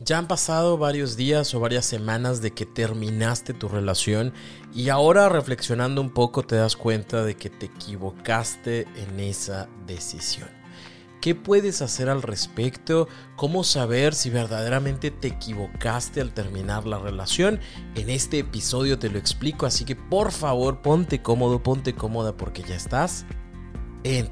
Ya han pasado varios días o varias semanas de que terminaste tu relación y ahora reflexionando un poco te das cuenta de que te equivocaste en esa decisión. ¿Qué puedes hacer al respecto? ¿Cómo saber si verdaderamente te equivocaste al terminar la relación? En este episodio te lo explico, así que por favor ponte cómodo, ponte cómoda porque ya estás en.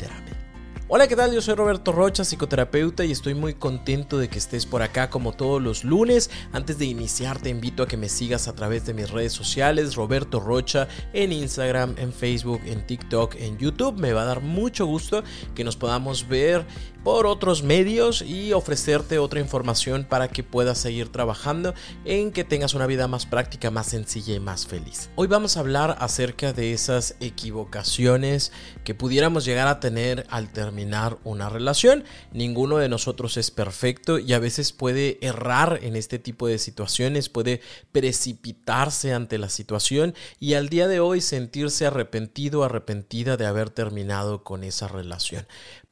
Hola, ¿qué tal? Yo soy Roberto Rocha, psicoterapeuta y estoy muy contento de que estés por acá como todos los lunes. Antes de iniciar te invito a que me sigas a través de mis redes sociales, Roberto Rocha, en Instagram, en Facebook, en TikTok, en YouTube. Me va a dar mucho gusto que nos podamos ver por otros medios y ofrecerte otra información para que puedas seguir trabajando en que tengas una vida más práctica, más sencilla y más feliz. Hoy vamos a hablar acerca de esas equivocaciones que pudiéramos llegar a tener al terminar una relación. Ninguno de nosotros es perfecto y a veces puede errar en este tipo de situaciones, puede precipitarse ante la situación y al día de hoy sentirse arrepentido, arrepentida de haber terminado con esa relación.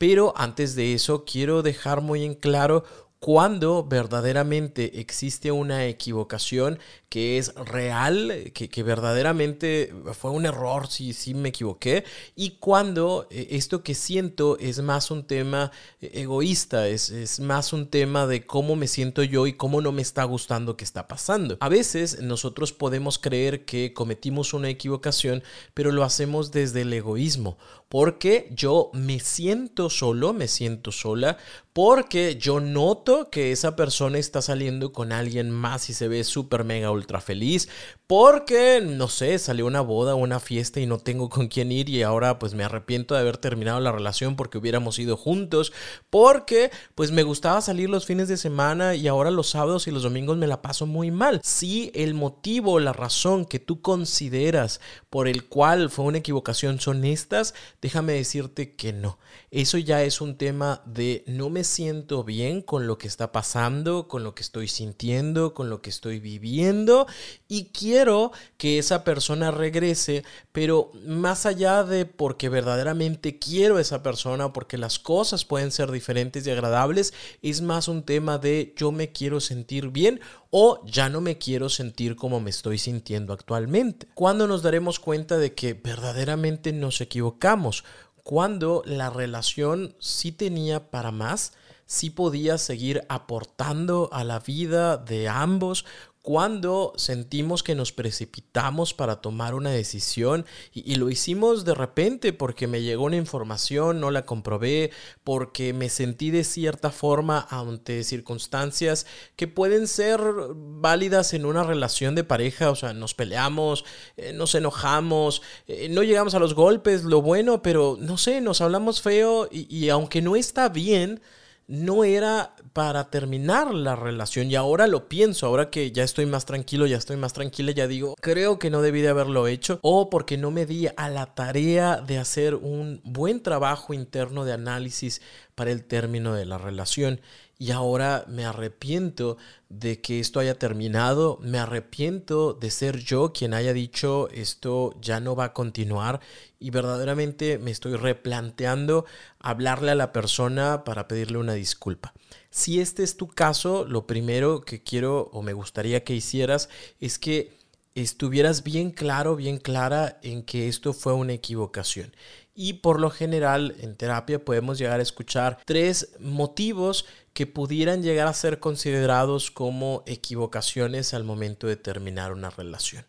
Pero antes de eso, quiero dejar muy en claro cuando verdaderamente existe una equivocación que es real, que, verdaderamente fue un error, si me equivoqué, y cuando eh, esto que siento es más un tema eh, egoísta, es, es más un tema de cómo me siento yo y cómo no me está gustando que está pasando. A veces nosotros podemos creer que cometimos una equivocación, pero lo hacemos desde el egoísmo, porque yo me siento solo, me siento sola, porque yo noto que esa persona está saliendo con alguien más y se ve súper mega ultra feliz, porque, no sé, salió una boda o una fiesta y no tengo con quién ir y ahora pues me arrepiento de haber terminado la relación porque hubiéramos ido juntos, porque pues me gustaba salir los fines de semana y ahora los sábados y los domingos me la paso muy mal. Si el motivo, la razón que tú consideras por el cual fue una equivocación son estas, déjame decirte que no. Eso ya es un tema de no me siento bien con lo que está pasando, con lo que estoy sintiendo, con lo que estoy viviendo y quiero que esa persona regrese, pero más allá de porque verdaderamente quiero a esa persona, porque las cosas pueden ser diferentes y agradables, es más un tema de yo me quiero sentir bien o ya no me quiero sentir como me estoy sintiendo actualmente. ¿Cuándo nos daremos cuenta de que verdaderamente nos equivocamos? Cuando la relación sí tenía para más, sí podía seguir aportando a la vida de ambos, cuando sentimos que nos precipitamos para tomar una decisión y, lo hicimos de repente porque me llegó una información, no la comprobé, porque me sentí de cierta forma ante circunstancias que pueden ser válidas en una relación de pareja, o sea, nos peleamos, eh, nos enojamos, eh, no llegamos a los golpes, lo bueno, pero no sé, nos hablamos feo y aunque no está bien, no era para terminar la relación. Y ahora lo pienso, ahora que ya estoy más tranquilo, ya estoy más tranquila, ya digo, creo que no debí de haberlo hecho o porque no me di a la tarea de hacer un buen trabajo interno de análisis para el término de la relación y ahora me arrepiento de que esto haya terminado, me arrepiento de ser yo quien haya dicho esto ya no va a continuar y verdaderamente me estoy replanteando hablarle a la persona para pedirle una disculpa. Si este es tu caso, lo primero que quiero o me gustaría que hicieras es que estuvieras bien claro, bien clara en que esto fue una equivocación y por lo general en terapia podemos llegar a escuchar tres motivos que pudieran llegar a ser considerados como equivocaciones al momento de terminar una relación.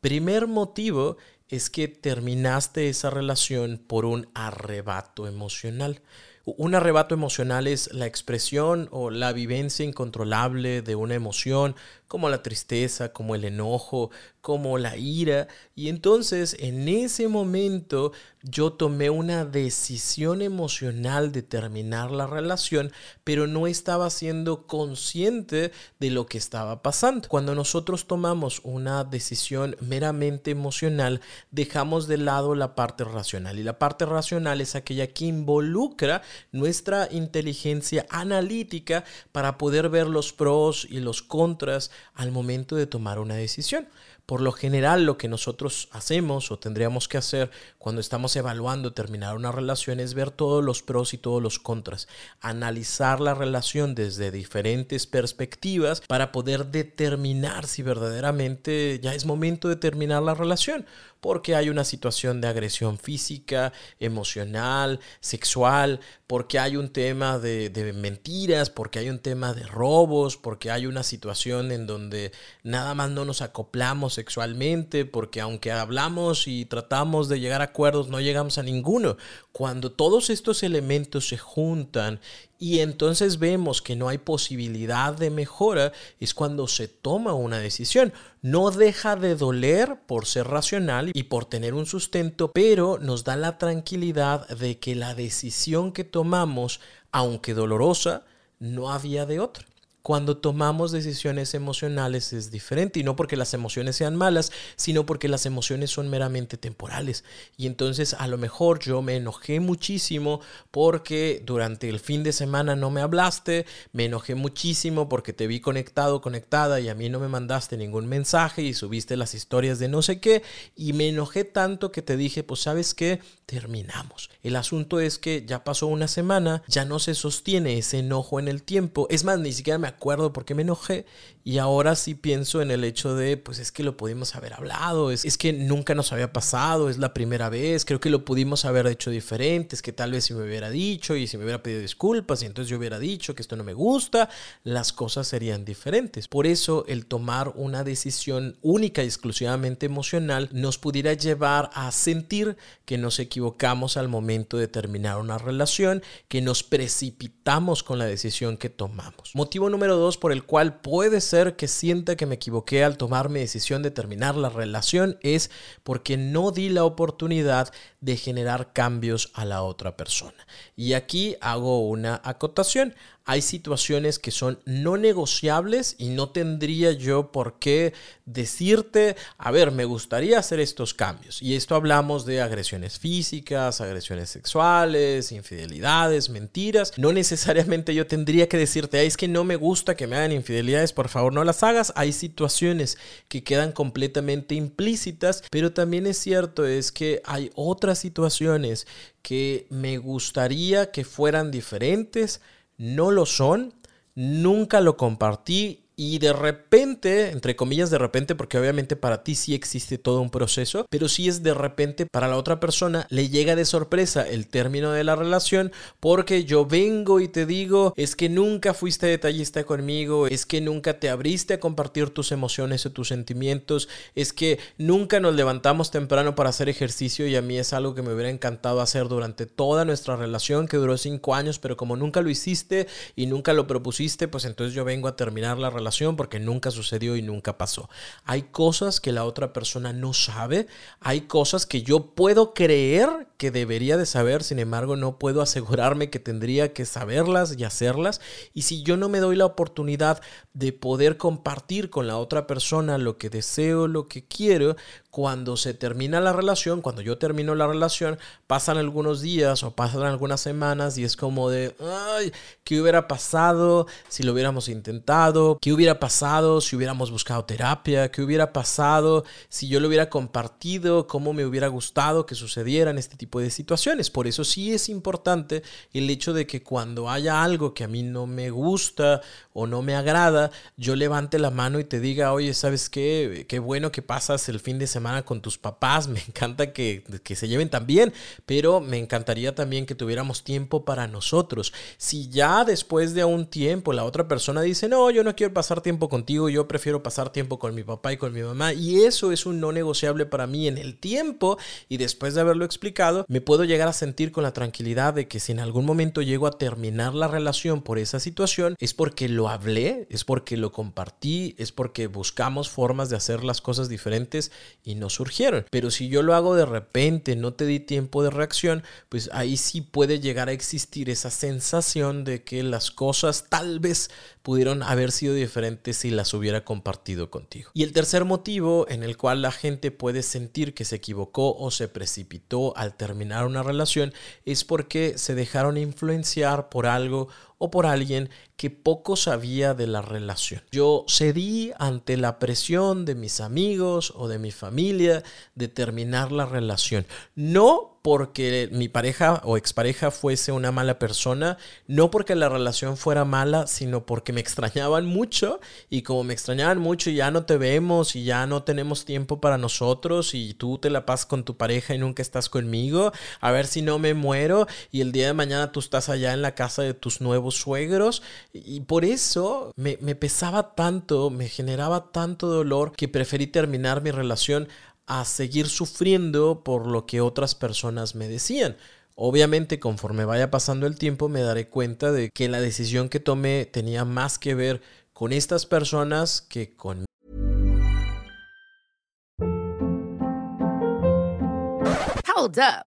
Primer motivo es que terminaste esa relación por un arrebato emocional. Un arrebato emocional es la expresión o la vivencia incontrolable de una emoción como la tristeza, como el enojo, como la ira. Y entonces en ese momento yo tomé una decisión emocional de terminar la relación, pero no estaba siendo consciente de lo que estaba pasando. Cuando nosotros tomamos una decisión meramente emocional, dejamos de lado la parte racional. Y la parte racional es aquella que involucra nuestra inteligencia analítica para poder ver los pros y los contras al momento de tomar una decisión. Por lo general, lo que nosotros hacemos o tendríamos que hacer cuando estamos evaluando terminar una relación es ver todos los pros y todos los contras, analizar la relación desde diferentes perspectivas para poder determinar si verdaderamente ya es momento de terminar la relación porque hay una situación de agresión física, emocional, sexual, porque hay un tema de, mentiras, porque hay un tema de robos, porque hay una situación en donde nada más no nos acoplamos sexualmente, porque aunque hablamos y tratamos de llegar a acuerdos, no llegamos a ninguno. Cuando todos estos elementos se juntan y entonces vemos que no hay posibilidad de mejora, es cuando se toma una decisión. No deja de doler por ser racional y por tener un sustento, pero nos da la tranquilidad de que la decisión que tomamos, aunque dolorosa, no había de otra cuando tomamos decisiones emocionales es diferente y no porque las emociones sean malas, sino porque las emociones son meramente temporales. Y entonces a lo mejor yo me enojé muchísimo porque durante el fin de semana no me hablaste, me enojé muchísimo porque te vi conectado, conectada y a mí no me mandaste ningún mensaje y subiste las historias de no sé qué y me enojé tanto que te dije, pues sabes qué, terminamos. El asunto es que ya pasó una semana, ya no se sostiene ese enojo en el tiempo, es más, ni siquiera me acuerdo por qué me enojé y ahora sí pienso en el hecho de, pues es que lo pudimos haber hablado, es, es que nunca nos había pasado, es la primera vez, creo que lo pudimos haber hecho diferente, es que tal vez si me hubiera dicho y si me hubiera pedido disculpas y entonces yo hubiera dicho que esto no me gusta, las cosas serían diferentes. Por eso el tomar una decisión única y exclusivamente emocional nos pudiera llevar a sentir que nos equivocamos al momento de terminar una relación, que nos precipitamos con la decisión que tomamos. Motivo número dos por el cual puede que sienta que me equivoqué al tomar mi decisión de terminar la relación es porque no di la oportunidad de generar cambios a la otra persona. Y aquí hago una acotación hay situaciones que son no negociables y no tendría yo por qué decirte, a ver, me gustaría hacer estos cambios. Y esto hablamos de agresiones físicas, agresiones sexuales, infidelidades, mentiras. No necesariamente yo tendría que decirte, es que no me gusta que me hagan infidelidades, por favor no las hagas. Hay situaciones que quedan completamente implícitas, pero también es cierto es que hay otras situaciones que me gustaría que fueran diferentes no lo son, nunca lo compartí y de repente, entre comillas de repente, porque obviamente para ti sí existe todo un proceso, pero si es de repente para la otra persona le llega de sorpresa el término de la relación porque yo vengo y te digo, es que nunca fuiste detallista conmigo, es que nunca te abriste a compartir tus emociones o tus sentimientos, es que nunca nos levantamos temprano para hacer ejercicio y a mí es algo que me hubiera encantado hacer durante toda nuestra relación que duró cinco años, pero como nunca lo hiciste y nunca lo propusiste, pues entonces yo vengo a terminar la relación porque nunca sucedió y nunca pasó. Hay cosas que la otra persona no sabe, hay cosas que yo puedo creer que debería de saber, sin embargo no puedo asegurarme que tendría que saberlas y hacerlas. Y si yo no me doy la oportunidad de poder compartir con la otra persona lo que deseo, lo que quiero, cuando se termina la relación, cuando yo termino la relación, pasan algunos días o pasan algunas semanas y es como de, ay, ¿qué hubiera pasado si lo hubiéramos intentado? ¿Qué hubiera pasado si hubiéramos buscado terapia? ¿Qué hubiera pasado si yo lo hubiera compartido? ¿Cómo me hubiera gustado que sucedieran este tipo de situaciones? Por eso sí es importante el hecho de que cuando haya algo que a mí no me gusta o no me agrada, yo levante la mano y te diga, oye, ¿sabes qué? Qué bueno que pasas el fin de semana con tus papás, me encanta que, que se lleven también, pero me encantaría también que tuviéramos tiempo para nosotros. Si ya después de un tiempo la otra persona dice, no, yo no quiero pasar tiempo contigo, yo prefiero pasar tiempo con mi papá y con mi mamá y eso es un no negociable para mí en el tiempo y después de haberlo explicado, me puedo llegar a sentir con la tranquilidad de que si en algún momento llego a terminar la relación por esa situación, es porque lo hablé, es porque lo compartí, es porque buscamos formas de hacer las cosas diferentes y no surgieron. Pero si yo lo hago de repente, no te di tiempo de reacción, pues ahí sí puede llegar a existir esa sensación de que las cosas tal vez pudieron haber sido diferentes si las hubiera compartido contigo. Y el tercer motivo en el cual la gente puede sentir que se equivocó o se precipitó al terminar una relación es porque se dejaron influenciar por algo o por alguien que poco sabía de la relación. Yo cedí ante la presión de mis amigos o de mi familia de terminar la relación. No porque mi pareja o expareja fuese una mala persona, no porque la relación fuera mala, sino porque me extrañaban mucho y como me extrañaban mucho y ya no te vemos y ya no tenemos tiempo para nosotros y tú te la pasas con tu pareja y nunca estás conmigo, a ver si no me muero y el día de mañana tú estás allá en la casa de tus nuevos suegros y por eso me, me pesaba tanto, me generaba tanto dolor que preferí terminar mi relación a seguir sufriendo por lo que otras personas me decían. Obviamente, conforme vaya pasando el tiempo, me daré cuenta de que la decisión que tomé tenía más que ver con estas personas que con.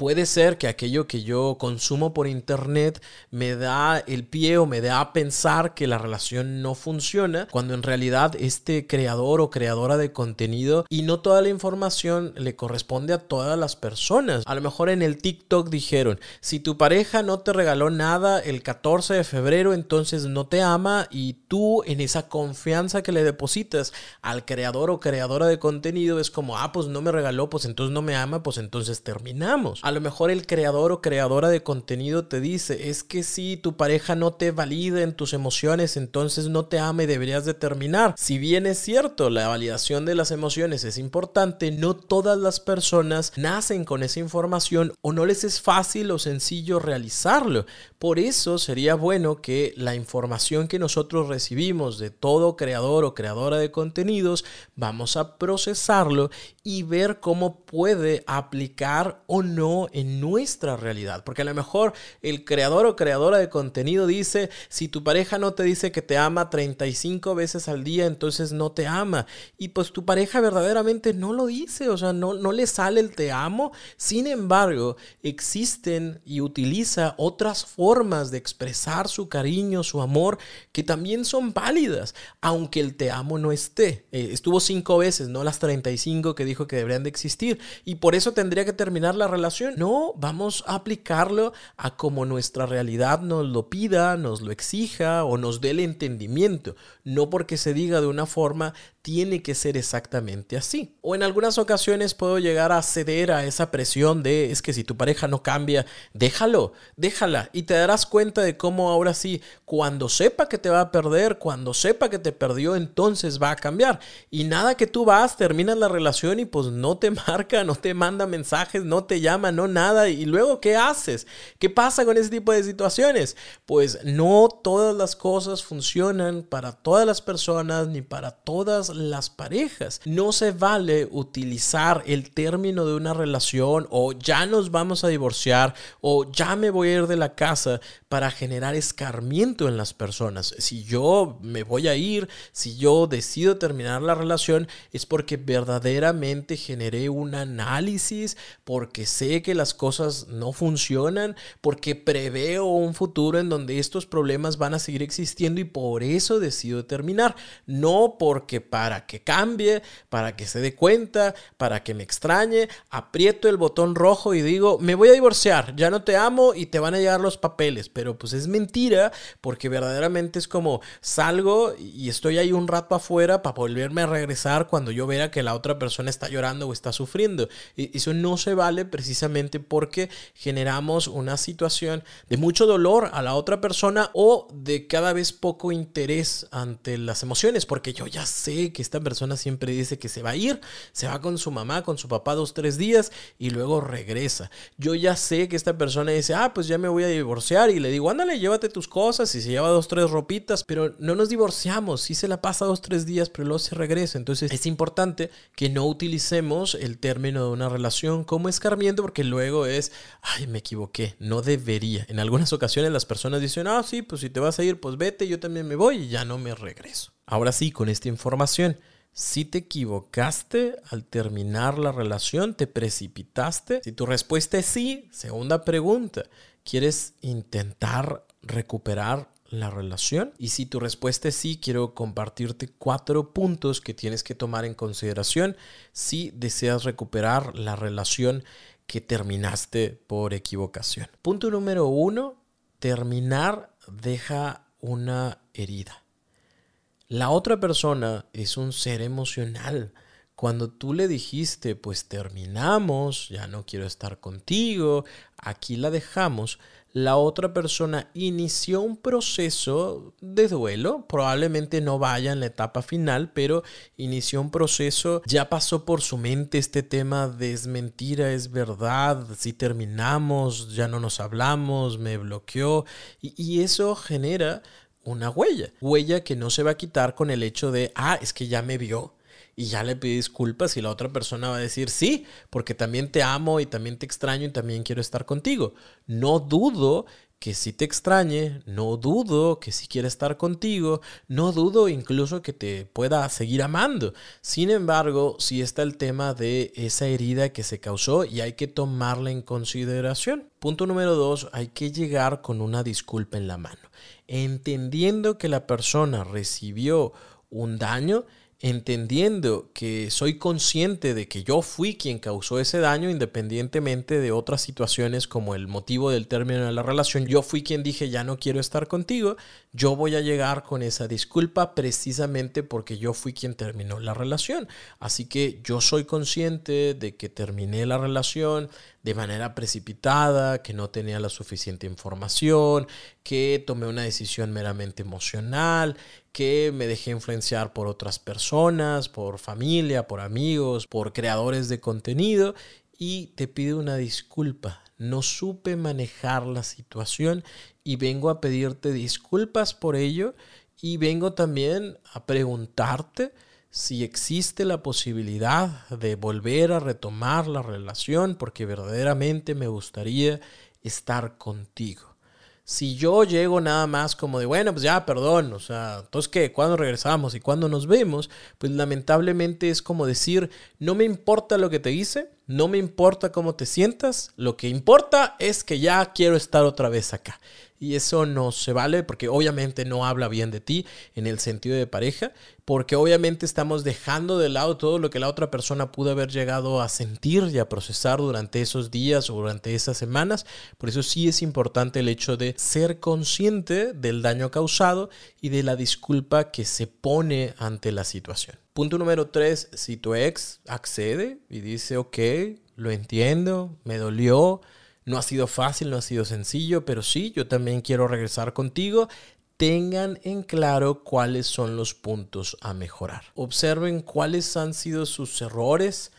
Puede ser que aquello que yo consumo por internet me da el pie o me da a pensar que la relación no funciona, cuando en realidad este creador o creadora de contenido y no toda la información le corresponde a todas las personas. A lo mejor en el TikTok dijeron, si tu pareja no te regaló nada el 14 de febrero, entonces no te ama y tú en esa confianza que le depositas al creador o creadora de contenido es como, ah, pues no me regaló, pues entonces no me ama, pues entonces terminamos a lo mejor el creador o creadora de contenido te dice, es que si tu pareja no te valida en tus emociones, entonces no te ama y deberías de terminar. Si bien es cierto, la validación de las emociones es importante, no todas las personas nacen con esa información o no les es fácil o sencillo realizarlo. Por eso sería bueno que la información que nosotros recibimos de todo creador o creadora de contenidos, vamos a procesarlo y ver cómo puede aplicar o no en nuestra realidad. Porque a lo mejor el creador o creadora de contenido dice, si tu pareja no te dice que te ama 35 veces al día, entonces no te ama. Y pues tu pareja verdaderamente no lo dice, o sea, no, no le sale el te amo. Sin embargo, existen y utiliza otras formas de expresar su cariño, su amor, que también son válidas, aunque el te amo no esté. Eh, estuvo cinco veces, no las 35 que dijo que deberían de existir. Y por eso tendría que terminar la relación no, vamos a aplicarlo a como nuestra realidad nos lo pida, nos lo exija o nos dé el entendimiento. No porque se diga de una forma tiene que ser exactamente así. O en algunas ocasiones puedo llegar a ceder a esa presión de es que si tu pareja no cambia, déjalo, déjala y te darás cuenta de cómo ahora sí, cuando sepa que te va a perder, cuando sepa que te perdió, entonces va a cambiar. Y nada que tú vas, terminas la relación y pues no te marca, no te manda mensajes, no te llama, no nada. Y luego, ¿qué haces? ¿Qué pasa con ese tipo de situaciones? Pues no todas las cosas funcionan para todas las personas ni para todas las parejas. No se vale utilizar el término de una relación o ya nos vamos a divorciar o ya me voy a ir de la casa para generar escarmiento en las personas. Si yo me voy a ir, si yo decido terminar la relación, es porque verdaderamente generé un análisis, porque sé que las cosas no funcionan, porque preveo un futuro en donde estos problemas van a seguir existiendo y por eso decido terminar. No porque para que cambie, para que se dé cuenta, para que me extrañe, aprieto el botón rojo y digo, me voy a divorciar, ya no te amo y te van a llegar los papeles pero pues es mentira porque verdaderamente es como salgo y estoy ahí un rato afuera para volverme a regresar cuando yo vea que la otra persona está llorando o está sufriendo. Y eso no se vale precisamente porque generamos una situación de mucho dolor a la otra persona o de cada vez poco interés ante las emociones, porque yo ya sé que esta persona siempre dice que se va a ir, se va con su mamá, con su papá dos, tres días y luego regresa. Yo ya sé que esta persona dice, ah, pues ya me voy a divorciar y le digo, ándale, llévate tus cosas y se lleva dos, tres ropitas, pero no nos divorciamos, sí se la pasa dos, tres días, pero luego se regresa. Entonces es importante que no utilicemos el término de una relación como escarmiento porque luego es, ay, me equivoqué, no debería. En algunas ocasiones las personas dicen, ah, sí, pues si te vas a ir, pues vete, yo también me voy y ya no me regreso. Ahora sí, con esta información, si te equivocaste al terminar la relación, te precipitaste. Si tu respuesta es sí, segunda pregunta, ¿quieres intentar recuperar la relación? Y si tu respuesta es sí, quiero compartirte cuatro puntos que tienes que tomar en consideración si deseas recuperar la relación que terminaste por equivocación. Punto número uno, terminar deja una herida. La otra persona es un ser emocional. Cuando tú le dijiste, pues terminamos, ya no quiero estar contigo, aquí la dejamos, la otra persona inició un proceso de duelo, probablemente no vaya en la etapa final, pero inició un proceso, ya pasó por su mente este tema de es mentira, es verdad, si terminamos, ya no nos hablamos, me bloqueó, y, y eso genera una huella. Huella que no se va a quitar con el hecho de, ah, es que ya me vio y ya le pedí disculpas y la otra persona va a decir, sí, porque también te amo y también te extraño y también quiero estar contigo. No dudo que si te extrañe, no dudo que si quiere estar contigo, no dudo incluso que te pueda seguir amando. Sin embargo, si está el tema de esa herida que se causó y hay que tomarla en consideración. Punto número dos, hay que llegar con una disculpa en la mano entendiendo que la persona recibió un daño, entendiendo que soy consciente de que yo fui quien causó ese daño independientemente de otras situaciones como el motivo del término de la relación, yo fui quien dije ya no quiero estar contigo, yo voy a llegar con esa disculpa precisamente porque yo fui quien terminó la relación. Así que yo soy consciente de que terminé la relación, de manera precipitada, que no tenía la suficiente información, que tomé una decisión meramente emocional, que me dejé influenciar por otras personas, por familia, por amigos, por creadores de contenido y te pido una disculpa. No supe manejar la situación y vengo a pedirte disculpas por ello y vengo también a preguntarte si existe la posibilidad de volver a retomar la relación porque verdaderamente me gustaría estar contigo. Si yo llego nada más como de, bueno, pues ya, perdón, o sea, entonces qué, ¿cuándo regresamos y cuándo nos vemos? Pues lamentablemente es como decir, no me importa lo que te hice, no me importa cómo te sientas, lo que importa es que ya quiero estar otra vez acá. Y eso no se vale porque obviamente no habla bien de ti en el sentido de pareja, porque obviamente estamos dejando de lado todo lo que la otra persona pudo haber llegado a sentir y a procesar durante esos días o durante esas semanas. Por eso sí es importante el hecho de ser consciente del daño causado y de la disculpa que se pone ante la situación. Punto número tres, si tu ex accede y dice, ok, lo entiendo, me dolió, no ha sido fácil, no ha sido sencillo, pero sí, yo también quiero regresar contigo. Tengan en claro cuáles son los puntos a mejorar. Observen cuáles han sido sus errores.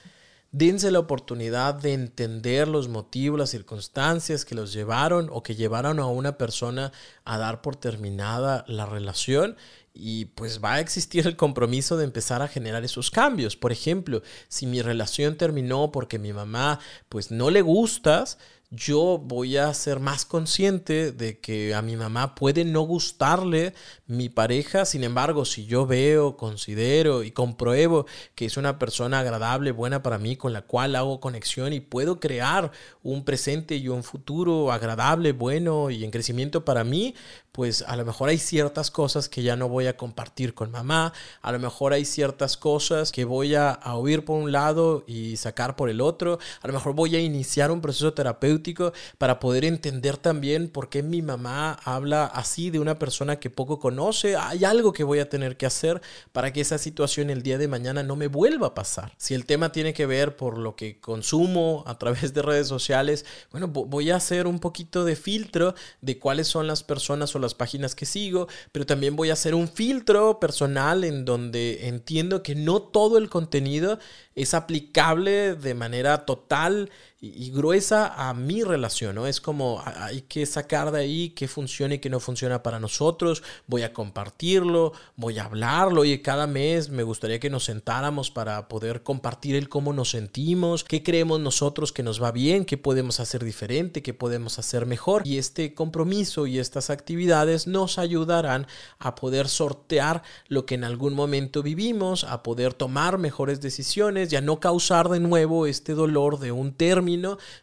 Dense la oportunidad de entender los motivos, las circunstancias que los llevaron o que llevaron a una persona a dar por terminada la relación y pues va a existir el compromiso de empezar a generar esos cambios. Por ejemplo, si mi relación terminó porque mi mamá pues no le gustas, yo voy a ser más consciente de que a mi mamá puede no gustarle mi pareja, sin embargo, si yo veo, considero y compruebo que es una persona agradable, buena para mí, con la cual hago conexión y puedo crear un presente y un futuro agradable, bueno y en crecimiento para mí, pues a lo mejor hay ciertas cosas que ya no voy a compartir con mamá, a lo mejor hay ciertas cosas que voy a, a oír por un lado y sacar por el otro, a lo mejor voy a iniciar un proceso terapéutico para poder entender también por qué mi mamá habla así de una persona que poco conoce, hay algo que voy a tener que hacer para que esa situación el día de mañana no me vuelva a pasar. Si el tema tiene que ver por lo que consumo a través de redes sociales, bueno, voy a hacer un poquito de filtro de cuáles son las personas o las páginas que sigo, pero también voy a hacer un filtro personal en donde entiendo que no todo el contenido es aplicable de manera total y, gruesa a mi relación, ¿no? Es como hay que sacar de ahí qué funciona y qué no funciona para nosotros, voy a compartirlo, voy a hablarlo y cada mes me gustaría que nos sentáramos para poder compartir el cómo nos sentimos, qué creemos nosotros que nos va bien, qué podemos hacer diferente, qué podemos hacer mejor y este compromiso y estas actividades nos ayudarán a poder sortear lo que en algún momento vivimos, a poder tomar mejores decisiones y a no causar de nuevo este dolor de un término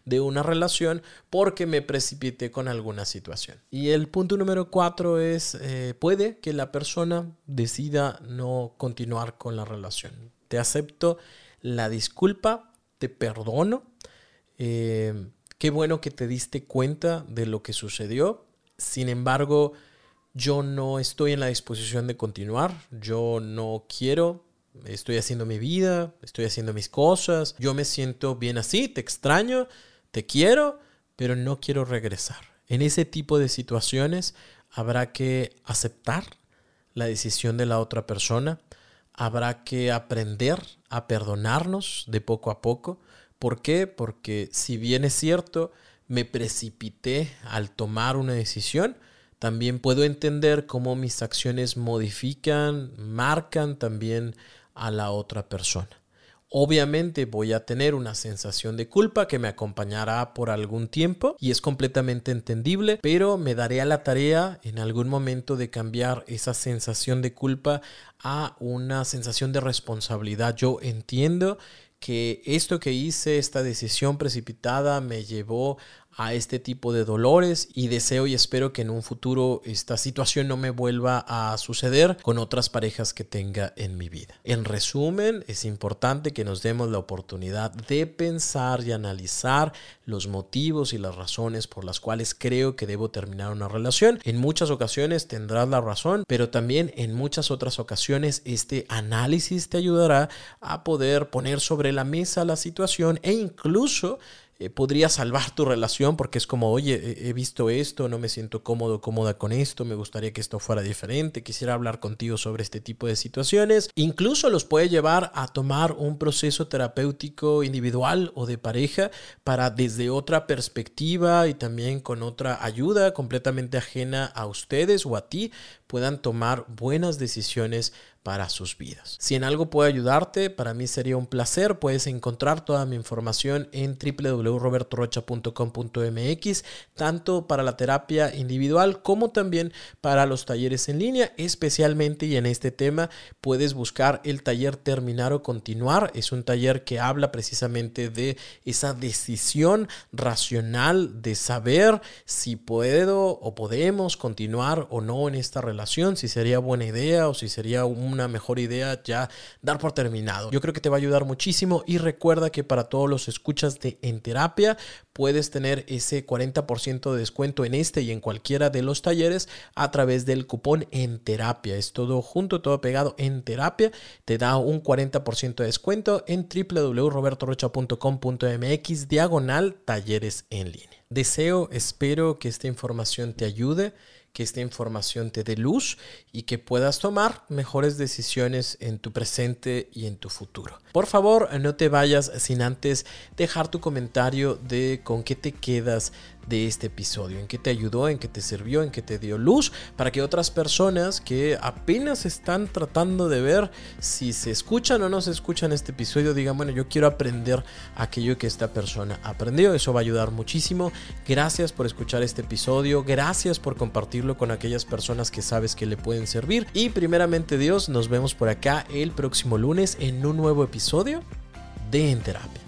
de una relación porque me precipité con alguna situación. Y el punto número cuatro es, eh, puede que la persona decida no continuar con la relación. Te acepto la disculpa, te perdono. Eh, qué bueno que te diste cuenta de lo que sucedió. Sin embargo, yo no estoy en la disposición de continuar. Yo no quiero estoy haciendo mi vida, estoy haciendo mis cosas, yo me siento bien así, te extraño, te quiero, pero no quiero regresar. En ese tipo de situaciones habrá que aceptar la decisión de la otra persona, habrá que aprender a perdonarnos de poco a poco. ¿Por qué? Porque si bien es cierto, me precipité al tomar una decisión, también puedo entender cómo mis acciones modifican, marcan también a la otra persona. Obviamente voy a tener una sensación de culpa que me acompañará por algún tiempo y es completamente entendible, pero me daré a la tarea en algún momento de cambiar esa sensación de culpa a una sensación de responsabilidad. Yo entiendo que esto que hice, esta decisión precipitada me llevó a este tipo de dolores y deseo y espero que en un futuro esta situación no me vuelva a suceder con otras parejas que tenga en mi vida. En resumen, es importante que nos demos la oportunidad de pensar y analizar los motivos y las razones por las cuales creo que debo terminar una relación. En muchas ocasiones tendrás la razón, pero también en muchas otras ocasiones este análisis te ayudará a poder poner sobre la mesa la situación e incluso eh, podría salvar tu relación porque es como, oye, he visto esto, no me siento cómodo, cómoda con esto, me gustaría que esto fuera diferente, quisiera hablar contigo sobre este tipo de situaciones. Incluso los puede llevar a tomar un proceso terapéutico individual o de pareja para desde otra perspectiva y también con otra ayuda completamente ajena a ustedes o a ti puedan tomar buenas decisiones para sus vidas. Si en algo puedo ayudarte, para mí sería un placer. Puedes encontrar toda mi información en www.robertorocha.com.mx, tanto para la terapia individual como también para los talleres en línea, especialmente y en este tema puedes buscar el taller terminar o continuar. Es un taller que habla precisamente de esa decisión racional de saber si puedo o podemos continuar o no en esta relación, si sería buena idea o si sería un una mejor idea ya dar por terminado. Yo creo que te va a ayudar muchísimo y recuerda que para todos los escuchas de En Terapia puedes tener ese 40% de descuento en este y en cualquiera de los talleres a través del cupón En Terapia. Es todo junto, todo pegado en Terapia. Te da un 40% de descuento en www.robertorocha.com.mx diagonal talleres en línea. Deseo, espero que esta información te ayude que esta información te dé luz y que puedas tomar mejores decisiones en tu presente y en tu futuro. Por favor, no te vayas sin antes dejar tu comentario de con qué te quedas de este episodio, en qué te ayudó, en qué te sirvió, en qué te dio luz, para que otras personas que apenas están tratando de ver si se escuchan o no se escuchan este episodio digan, bueno, yo quiero aprender aquello que esta persona aprendió, eso va a ayudar muchísimo. Gracias por escuchar este episodio, gracias por compartirlo con aquellas personas que sabes que le pueden servir y primeramente Dios, nos vemos por acá el próximo lunes en un nuevo episodio de En Terapia.